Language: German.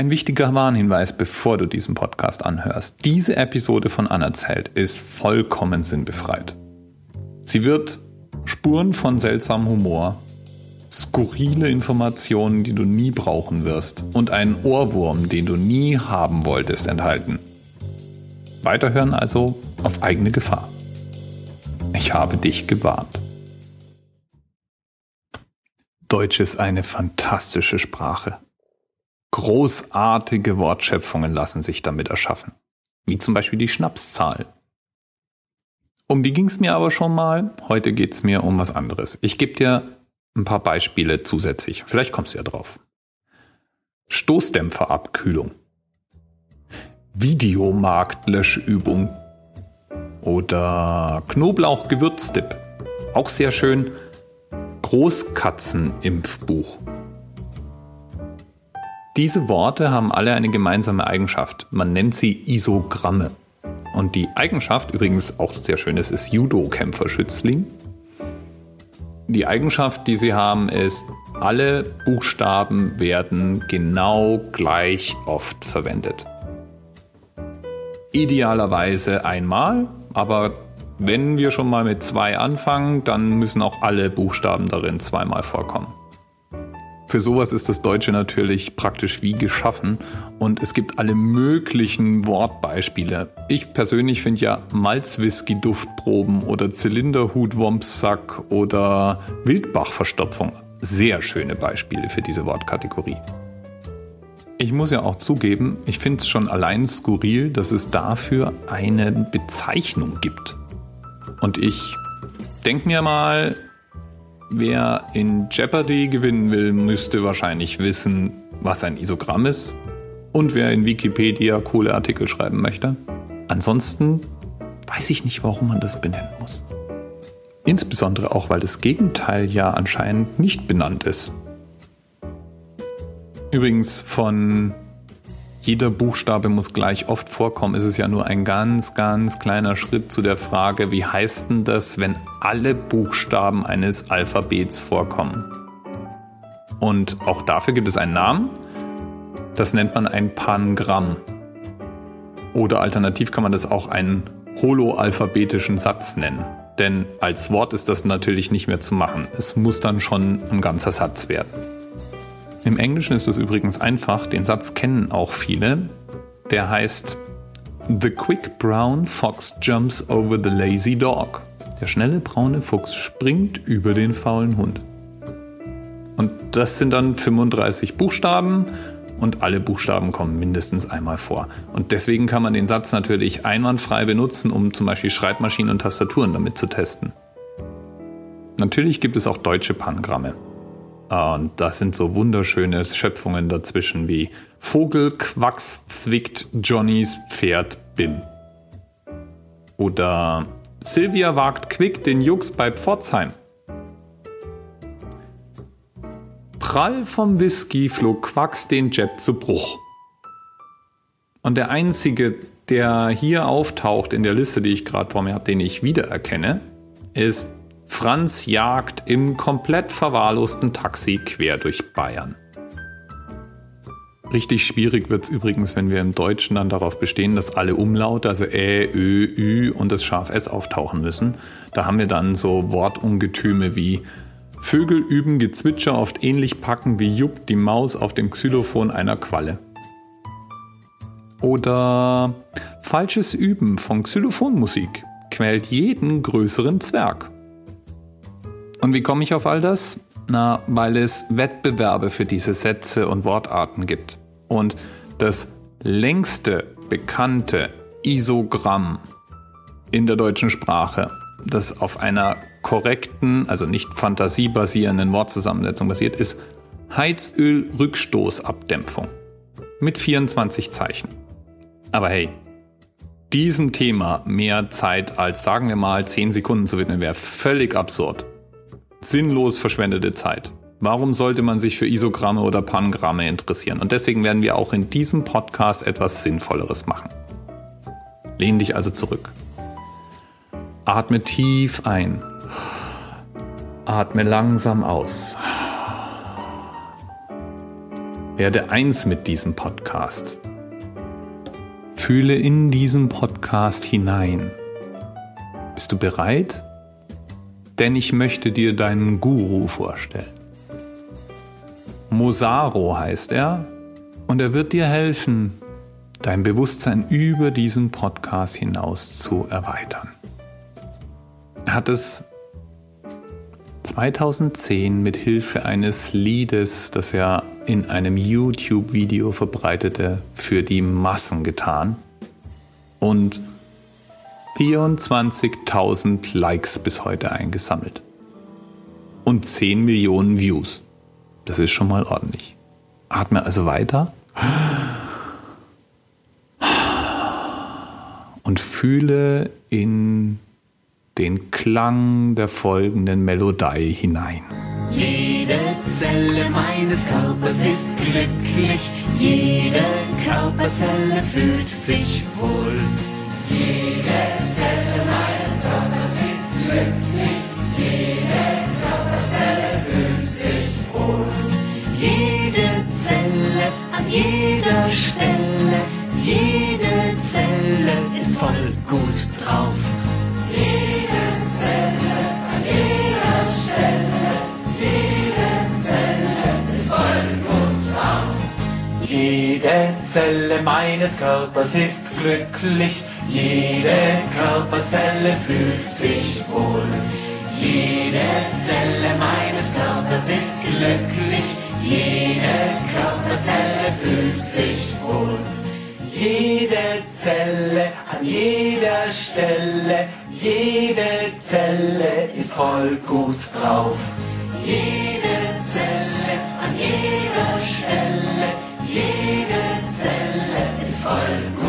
Ein wichtiger Warnhinweis, bevor du diesen Podcast anhörst. Diese Episode von Anerzählt ist vollkommen sinnbefreit. Sie wird Spuren von seltsamem Humor, skurrile Informationen, die du nie brauchen wirst und einen Ohrwurm, den du nie haben wolltest, enthalten. Weiterhören also auf eigene Gefahr. Ich habe dich gewarnt. Deutsch ist eine fantastische Sprache. Großartige Wortschöpfungen lassen sich damit erschaffen, wie zum Beispiel die Schnapszahl. Um die ging es mir aber schon mal, heute geht es mir um was anderes. Ich gebe dir ein paar Beispiele zusätzlich, vielleicht kommst du ja drauf. Stoßdämpferabkühlung, Videomarktlöschübung oder Knoblauch-Gewürzdip, auch sehr schön, Großkatzenimpfbuch. Diese Worte haben alle eine gemeinsame Eigenschaft. Man nennt sie Isogramme. Und die Eigenschaft, übrigens auch sehr schön ist, ist Judo-Kämpferschützling. Die Eigenschaft, die sie haben, ist, alle Buchstaben werden genau gleich oft verwendet. Idealerweise einmal, aber wenn wir schon mal mit zwei anfangen, dann müssen auch alle Buchstaben darin zweimal vorkommen. Für sowas ist das Deutsche natürlich praktisch wie geschaffen und es gibt alle möglichen Wortbeispiele. Ich persönlich finde ja Malzwhisky-Duftproben oder Zylinderhut-Wompsack oder Wildbachverstopfung sehr schöne Beispiele für diese Wortkategorie. Ich muss ja auch zugeben, ich finde es schon allein skurril, dass es dafür eine Bezeichnung gibt. Und ich denke mir mal, Wer in Jeopardy gewinnen will, müsste wahrscheinlich wissen, was ein Isogramm ist und wer in Wikipedia coole Artikel schreiben möchte. Ansonsten weiß ich nicht, warum man das benennen muss. Insbesondere auch, weil das Gegenteil ja anscheinend nicht benannt ist. Übrigens von jeder Buchstabe muss gleich oft vorkommen, ist es ja nur ein ganz, ganz kleiner Schritt zu der Frage, wie heißt denn das, wenn alle Buchstaben eines Alphabets vorkommen? Und auch dafür gibt es einen Namen. Das nennt man ein Pangramm. Oder alternativ kann man das auch einen holoalphabetischen Satz nennen. Denn als Wort ist das natürlich nicht mehr zu machen. Es muss dann schon ein ganzer Satz werden. Im Englischen ist es übrigens einfach, den Satz kennen auch viele. Der heißt The quick brown fox jumps over the lazy dog. Der schnelle braune Fuchs springt über den faulen Hund. Und das sind dann 35 Buchstaben und alle Buchstaben kommen mindestens einmal vor. Und deswegen kann man den Satz natürlich einwandfrei benutzen, um zum Beispiel Schreibmaschinen und Tastaturen damit zu testen. Natürlich gibt es auch deutsche Pangramme. Und das sind so wunderschöne Schöpfungen dazwischen wie Vogel Quacks zwickt Johnnys Pferd Bim. Oder Silvia wagt quick den Jux bei Pforzheim. Prall vom Whisky flog Quacks den Jet zu Bruch. Und der einzige, der hier auftaucht in der Liste, die ich gerade vor mir habe, den ich wiedererkenne, ist Franz jagt im komplett verwahrlosten Taxi quer durch Bayern. Richtig schwierig wird es übrigens, wenn wir im Deutschen dann darauf bestehen, dass alle Umlaute, also Ä, Ö, Ü und das Schaf S auftauchen müssen. Da haben wir dann so Wortungetüme wie Vögel üben Gezwitscher oft ähnlich packen wie Jupp die Maus auf dem Xylophon einer Qualle. Oder falsches Üben von Xylophonmusik quält jeden größeren Zwerg. Und wie komme ich auf all das? Na, weil es Wettbewerbe für diese Sätze und Wortarten gibt. Und das längste bekannte Isogramm in der deutschen Sprache, das auf einer korrekten, also nicht fantasiebasierenden Wortzusammensetzung basiert, ist Heizölrückstoßabdämpfung mit 24 Zeichen. Aber hey, diesem Thema mehr Zeit als sagen wir mal 10 Sekunden zu widmen, wäre völlig absurd sinnlos verschwendete Zeit. Warum sollte man sich für Isogramme oder Pangramme interessieren? Und deswegen werden wir auch in diesem Podcast etwas Sinnvolleres machen. Lehn dich also zurück. Atme tief ein. Atme langsam aus. Werde eins mit diesem Podcast. Fühle in diesen Podcast hinein. Bist du bereit? Denn ich möchte dir deinen Guru vorstellen. Mosaro heißt er und er wird dir helfen, dein Bewusstsein über diesen Podcast hinaus zu erweitern. Er hat es 2010 mit Hilfe eines Liedes, das er in einem YouTube-Video verbreitete, für die Massen getan und 24.000 Likes bis heute eingesammelt und 10 Millionen Views. Das ist schon mal ordentlich. Atme also weiter und fühle in den Klang der folgenden Melodie hinein. Jede Zelle meines Körpers ist glücklich, jede Körperzelle fühlt sich wohl. Jede Zelle meines Körpers ist glücklich, jede Körperzelle fühlt sich wohl. Jede Zelle an jeder Stelle, jede Zelle ist voll gut drauf. Zelle meines Körpers ist glücklich, jede Körperzelle fühlt sich wohl. Jede Zelle meines Körpers ist glücklich, jede Körperzelle fühlt sich wohl. Jede Zelle an jeder Stelle, jede Zelle ist voll gut drauf. Jede Fallen